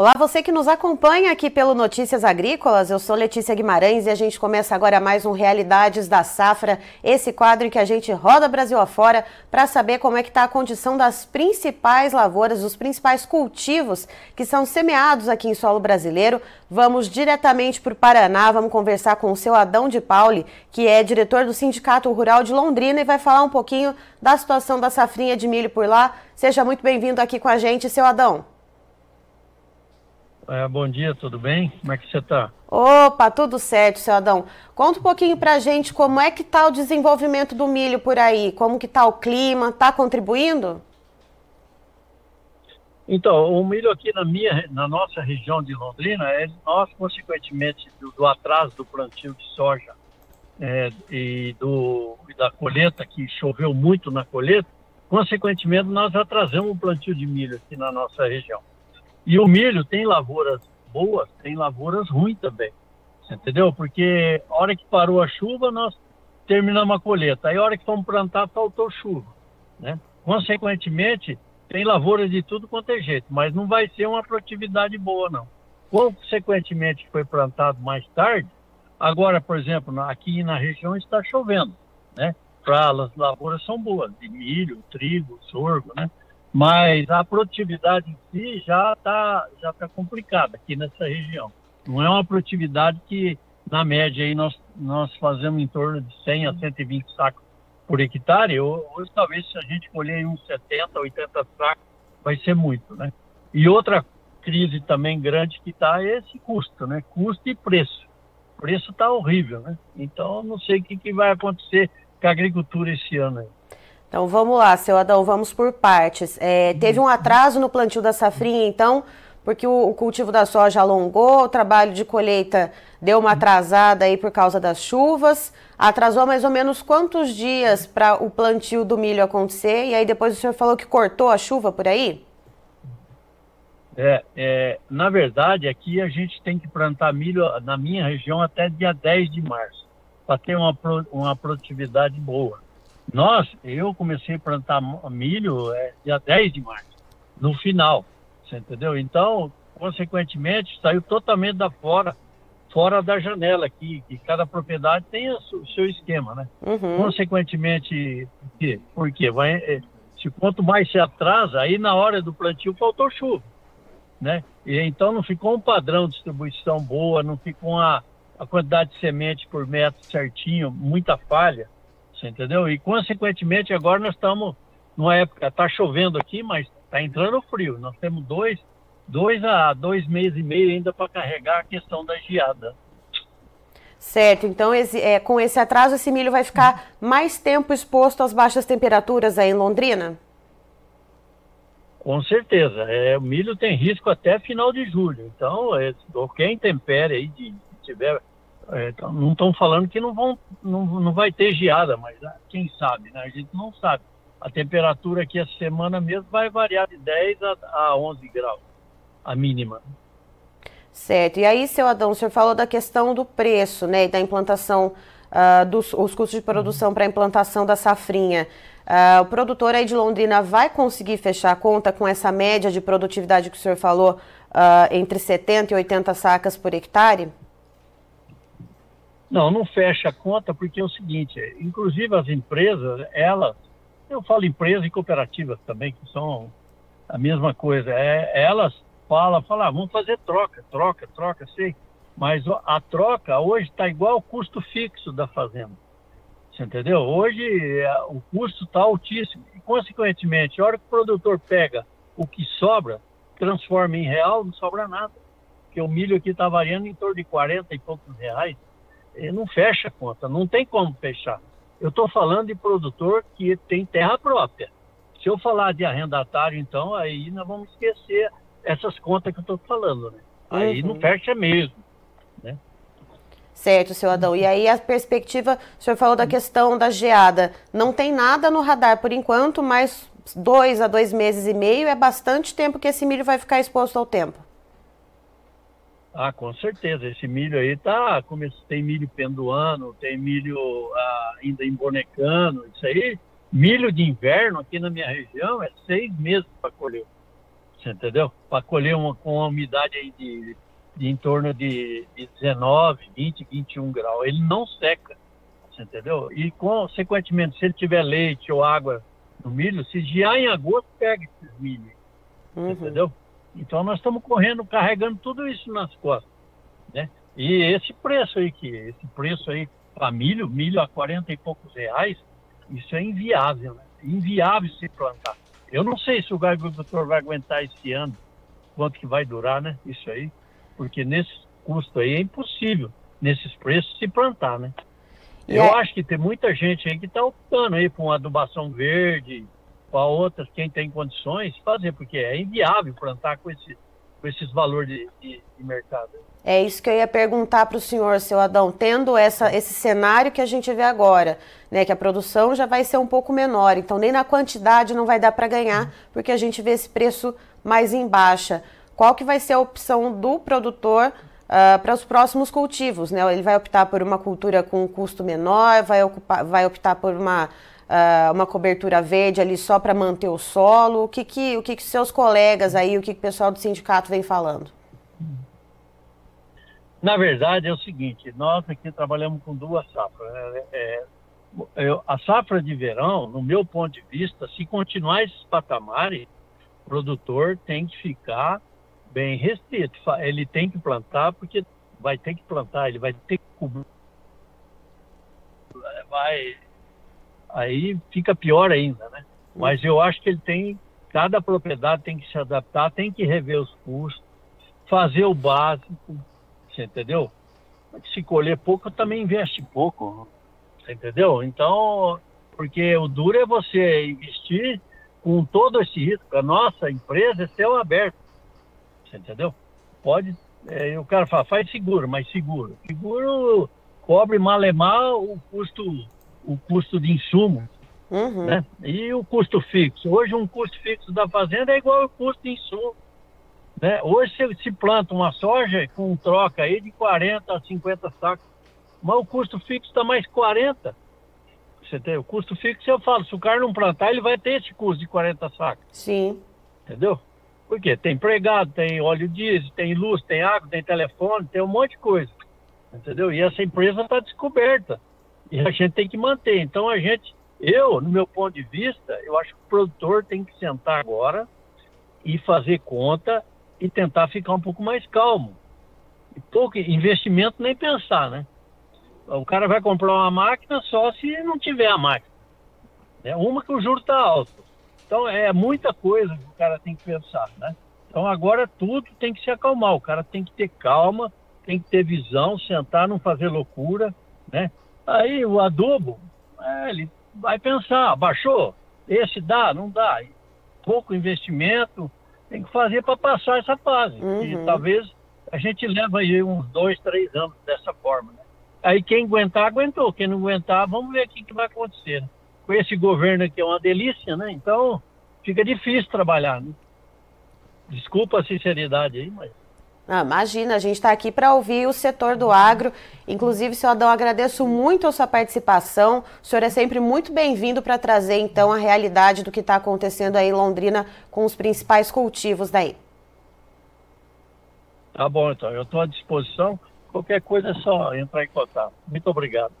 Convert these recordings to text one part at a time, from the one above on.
Olá, você que nos acompanha aqui pelo Notícias Agrícolas. Eu sou Letícia Guimarães e a gente começa agora mais um Realidades da Safra, esse quadro em que a gente roda Brasil afora para saber como é que está a condição das principais lavouras, dos principais cultivos que são semeados aqui em solo brasileiro. Vamos diretamente para o Paraná, vamos conversar com o seu Adão de Pauli, que é diretor do Sindicato Rural de Londrina e vai falar um pouquinho da situação da safrinha de milho por lá. Seja muito bem-vindo aqui com a gente, seu Adão. É, bom dia, tudo bem? Como é que você está? Opa, tudo certo, seu Adão. Conta um pouquinho pra gente como é que tá o desenvolvimento do milho por aí, como que tá o clima, tá contribuindo? Então, o milho aqui na minha, na nossa região de Londrina, é, nós, consequentemente, do, do atraso do plantio de soja é, e, do, e da colheita, que choveu muito na colheita, consequentemente, nós atrasamos o plantio de milho aqui na nossa região. E o milho tem lavouras boas, tem lavouras ruins também. Entendeu? Porque a hora que parou a chuva, nós terminamos a colheita. Aí a hora que fomos plantar, faltou chuva. Né? Consequentemente, tem lavoura de tudo quanto é jeito, mas não vai ser uma produtividade boa, não. Consequentemente, foi plantado mais tarde, agora, por exemplo, aqui na região está chovendo, né? Para as lavouras são boas, de milho, trigo, sorgo, né? Mas a produtividade em si já está já tá complicada aqui nessa região. Não é uma produtividade que, na média, aí nós, nós fazemos em torno de 100 a 120 sacos por hectare. Hoje, talvez, se a gente colher uns 70, 80 sacos, vai ser muito, né? E outra crise também grande que está é esse custo, né? Custo e preço. O preço está horrível, né? Então, não sei o que, que vai acontecer com a agricultura esse ano aí. Então vamos lá, seu Adão, vamos por partes. É, teve um atraso no plantio da safrinha, então, porque o, o, cultivo da soja alongou, o trabalho de colheita deu uma atrasada aí por causa das chuvas. Atrasou mais ou menos quantos dias para o plantio do milho acontecer? E aí depois o senhor falou que cortou a chuva por aí? É, é, na verdade, aqui a gente tem que plantar milho na minha região até dia 10 de março, para ter uma, uma produtividade boa. Nós, eu comecei a plantar milho é, dia 10 de março, no final, você entendeu? Então, consequentemente, saiu totalmente da fora, fora da janela aqui, que cada propriedade tem o seu esquema, né? Uhum. Consequentemente, por quê? Porque vai, é, se quanto mais se atrasa, aí na hora do plantio faltou chuva, né? E então não ficou um padrão de distribuição boa, não ficou uma, a quantidade de semente por metro certinho, muita falha. Você entendeu? E, consequentemente, agora nós estamos numa época, está chovendo aqui, mas está entrando frio. Nós temos dois, dois a dois meses e meio ainda para carregar a questão da geada. Certo, então esse, é, com esse atraso, esse milho vai ficar mais tempo exposto às baixas temperaturas aí em Londrina? Com certeza. É, o milho tem risco até final de julho. Então, é, qualquer intempérie aí de, tiver é, então, não estão falando que não, vão, não, não vai ter geada, mas ah, quem sabe, né? A gente não sabe. A temperatura aqui essa semana mesmo vai variar de 10 a, a 11 graus, a mínima. Certo. E aí, seu Adão, o senhor falou da questão do preço, né, e da implantação, uh, dos os custos de produção para a implantação da safrinha. Uh, o produtor aí de Londrina vai conseguir fechar a conta com essa média de produtividade que o senhor falou, uh, entre 70 e 80 sacas por hectare? Não, não fecha a conta porque é o seguinte, inclusive as empresas, elas, eu falo empresas e cooperativas também, que são a mesma coisa, é, elas falam, falam, ah, vamos fazer troca, troca, troca, sei, mas a troca hoje está igual ao custo fixo da fazenda, você entendeu? Hoje é, o custo está altíssimo. E, consequentemente, a hora que o produtor pega o que sobra, transforma em real, não sobra nada, porque o milho aqui está variando em torno de 40 e poucos reais, não fecha a conta, não tem como fechar. Eu estou falando de produtor que tem terra própria. Se eu falar de arrendatário, então, aí nós vamos esquecer essas contas que eu estou falando, né? Aí uhum. não fecha mesmo, né? Certo, seu Adão. E aí a perspectiva, o senhor falou da questão da geada. Não tem nada no radar por enquanto, mas dois a dois meses e meio é bastante tempo que esse milho vai ficar exposto ao tempo. Ah, com certeza. Esse milho aí tá. Tem milho penduano, tem milho ah, ainda embonecando. Isso aí, milho de inverno aqui na minha região é seis meses para colher. Você entendeu? Para colher uma, com uma umidade aí de, de em torno de, de 19, 20, 21 graus. Ele não seca. Você entendeu? E, consequentemente, se ele tiver leite ou água no milho, se já em agosto, pega esses milho. Uhum. Entendeu? Então nós estamos correndo, carregando tudo isso nas costas. Né? E esse preço aí, que esse preço aí para milho, milho a 40 e poucos reais, isso é inviável, né? Inviável se plantar. Eu não sei se o agricultor vai aguentar esse ano, quanto que vai durar, né? Isso aí, porque nesse custo aí é impossível, nesses preços, se plantar, né? Eu é... acho que tem muita gente aí que está optando aí por uma adubação verde, para outras, quem tem condições, fazer, porque é inviável plantar com, esse, com esses valores de, de, de mercado. É isso que eu ia perguntar para o senhor, seu Adão, tendo essa, esse cenário que a gente vê agora, né, que a produção já vai ser um pouco menor, então nem na quantidade não vai dar para ganhar, porque a gente vê esse preço mais em baixa. Qual que vai ser a opção do produtor uh, para os próximos cultivos? Né? Ele vai optar por uma cultura com um custo menor, vai, ocupar, vai optar por uma uh, uma cobertura verde ali só para manter o solo? O que que, o que que seus colegas aí, o que, que o pessoal do sindicato vem falando? Na verdade é o seguinte, nós aqui trabalhamos com duas safras. É, é, é, a safra de verão, no meu ponto de vista, se continuar esses patamares, o produtor tem que ficar bem restrito. Ele tem que plantar porque vai ter que plantar, ele vai ter que cobrir. Vai aí fica pior ainda, né? Mas eu acho que ele tem, cada propriedade tem que se adaptar, tem que rever os custos, fazer o básico, você entendeu? Se colher pouco, também investe pouco, você entendeu? Então, porque o duro é você investir com todo esse risco. A nossa empresa é céu aberto, você entendeu? Pode, é, o cara fala, faz seguro, mas seguro. Seguro cobre mal e mal o custo o custo de insumo, uhum. né? E o custo fixo. Hoje um custo fixo da fazenda é igual ao custo de insumo. Né? Hoje se, se planta uma soja com troca aí de 40 a 50 sacos, mas o custo fixo está mais 40. Você tem o custo fixo, eu falo, se o cara não plantar, ele vai ter esse custo de 40 sacos. Sim. Entendeu? Porque tem empregado, tem óleo diesel, tem luz, tem água, tem telefone, tem um monte de coisa. Entendeu? E essa empresa está descoberta. E a gente tem que manter. Então a gente, eu, no meu ponto de vista, eu acho que o produtor tem que sentar agora e fazer conta e tentar ficar um pouco mais calmo. E pouco investimento nem pensar, né? O cara vai comprar uma máquina só se não tiver a máquina. É uma que o juro está alto. Então é muita coisa que o cara tem que pensar, né? Então agora tudo tem que se acalmar. O cara tem que ter calma, tem que ter visão, sentar, não fazer loucura, né? Aí o adubo, é, ele vai pensar, baixou, esse dá, não dá. Pouco investimento, tem que fazer para passar essa fase. Uhum. E talvez a gente leva aí uns dois, três anos dessa forma. Né? Aí quem aguentar, aguentou. Quem não aguentar, vamos ver o que, que vai acontecer. Né? Com esse governo aqui é uma delícia, né? Então fica difícil trabalhar. Né? Desculpa a sinceridade aí, mas ah, imagina, a gente está aqui para ouvir o setor do agro. Inclusive, seu Adão, agradeço muito a sua participação. O senhor é sempre muito bem-vindo para trazer, então, a realidade do que está acontecendo aí em Londrina com os principais cultivos daí. Tá bom, então. Eu estou à disposição. Qualquer coisa é só entrar em contato. Muito obrigado.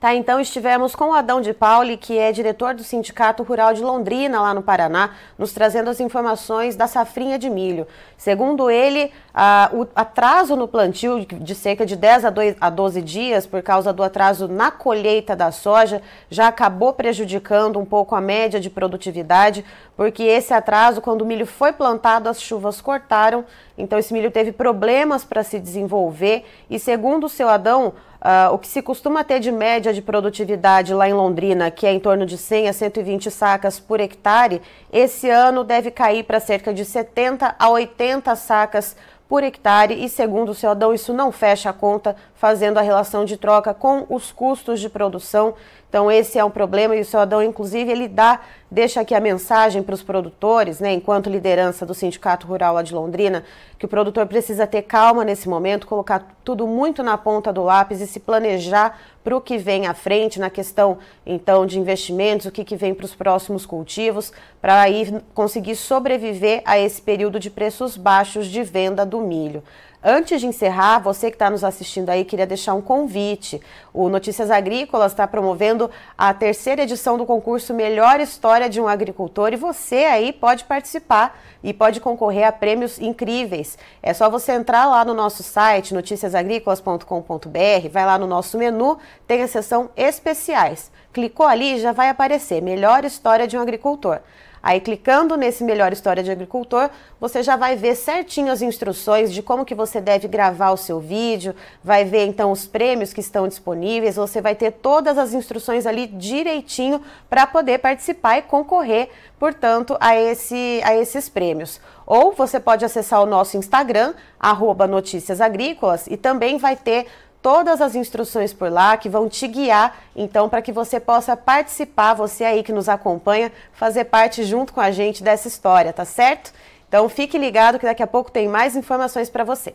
Tá, então estivemos com o Adão de Pauli, que é diretor do Sindicato Rural de Londrina, lá no Paraná, nos trazendo as informações da safrinha de milho. Segundo ele, a, o atraso no plantio de cerca de 10 a 12 dias, por causa do atraso na colheita da soja, já acabou prejudicando um pouco a média de produtividade, porque esse atraso, quando o milho foi plantado, as chuvas cortaram, então esse milho teve problemas para se desenvolver, e segundo o seu Adão, Uh, o que se costuma ter de média de produtividade lá em Londrina, que é em torno de 100 a 120 sacas por hectare, esse ano deve cair para cerca de 70 a 80 sacas por hectare. E, segundo o Ceodão, isso não fecha a conta, fazendo a relação de troca com os custos de produção. Então esse é um problema e o seu Adão, inclusive, ele dá, deixa aqui a mensagem para os produtores, né, enquanto liderança do Sindicato Rural lá de Londrina, que o produtor precisa ter calma nesse momento, colocar tudo muito na ponta do lápis e se planejar para o que vem à frente na questão então de investimentos, o que, que vem para os próximos cultivos, para aí conseguir sobreviver a esse período de preços baixos de venda do milho. Antes de encerrar, você que está nos assistindo aí, queria deixar um convite. O Notícias Agrícolas está promovendo a terceira edição do concurso Melhor História de um Agricultor e você aí pode participar e pode concorrer a prêmios incríveis. É só você entrar lá no nosso site, noticiasagricolas.com.br, vai lá no nosso menu, tem a seção especiais. Clicou ali, já vai aparecer Melhor História de um Agricultor. Aí clicando nesse Melhor História de Agricultor, você já vai ver certinho as instruções de como que você deve gravar o seu vídeo, vai ver então os prêmios que estão disponíveis, você vai ter todas as instruções ali direitinho para poder participar e concorrer, portanto, a, esse, a esses prêmios. Ou você pode acessar o nosso Instagram, arroba Notícias Agrícolas, e também vai ter todas as instruções por lá que vão te guiar, então, para que você possa participar, você aí que nos acompanha, fazer parte junto com a gente dessa história, tá certo? Então, fique ligado que daqui a pouco tem mais informações para você.